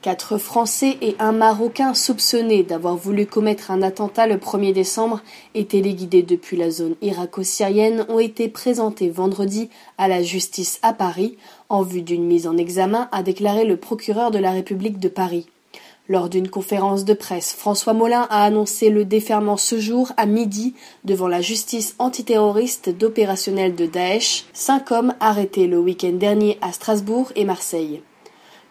Quatre Français et un Marocain soupçonnés d'avoir voulu commettre un attentat le 1er décembre et téléguidés depuis la zone irako-syrienne ont été présentés vendredi à la justice à Paris en vue d'une mise en examen, a déclaré le procureur de la République de Paris. Lors d'une conférence de presse, François Molin a annoncé le déferment ce jour à midi devant la justice antiterroriste d'opérationnel de Daesh, cinq hommes arrêtés le week-end dernier à Strasbourg et Marseille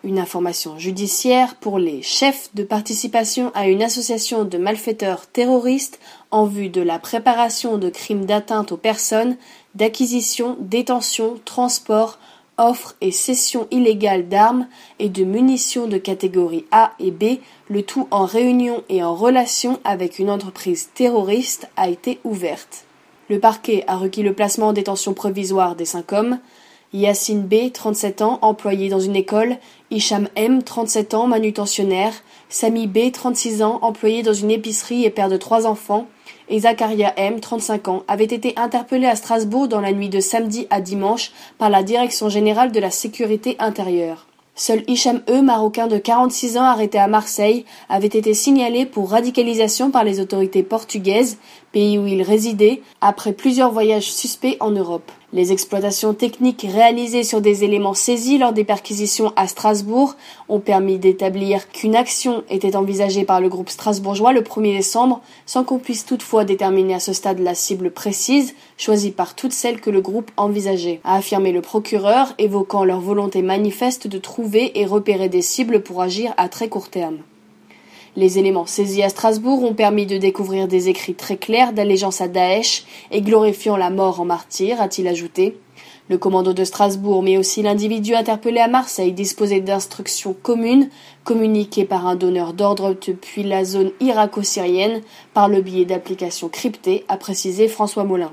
une information judiciaire pour les chefs de participation à une association de malfaiteurs terroristes en vue de la préparation de crimes d'atteinte aux personnes, d'acquisition, détention, transport, offre et cession illégale d'armes et de munitions de catégorie A et B, le tout en réunion et en relation avec une entreprise terroriste, a été ouverte. Le parquet a requis le placement en détention provisoire des cinq hommes. Yacine B, 37 ans, employé dans une école, Hicham M, 37 ans, manutentionnaire, Sami B, 36 ans, employé dans une épicerie et père de trois enfants, et Zakaria M, 35 ans, avaient été interpellés à Strasbourg dans la nuit de samedi à dimanche par la Direction générale de la sécurité intérieure. Seul Hicham E, marocain de 46 ans arrêté à Marseille, avait été signalé pour radicalisation par les autorités portugaises, pays où il résidait, après plusieurs voyages suspects en Europe. Les exploitations techniques réalisées sur des éléments saisis lors des perquisitions à Strasbourg ont permis d'établir qu'une action était envisagée par le groupe strasbourgeois le 1er décembre, sans qu'on puisse toutefois déterminer à ce stade la cible précise, choisie par toutes celles que le groupe envisageait, a affirmé le procureur, évoquant leur volonté manifeste de trouver et repérer des cibles pour agir à très court terme. Les éléments saisis à Strasbourg ont permis de découvrir des écrits très clairs d'allégeance à Daesh et glorifiant la mort en martyr, a-t-il ajouté. Le commando de Strasbourg, mais aussi l'individu interpellé à Marseille, disposait d'instructions communes, communiquées par un donneur d'ordre depuis la zone irako-syrienne par le biais d'applications cryptées, a précisé François Molin.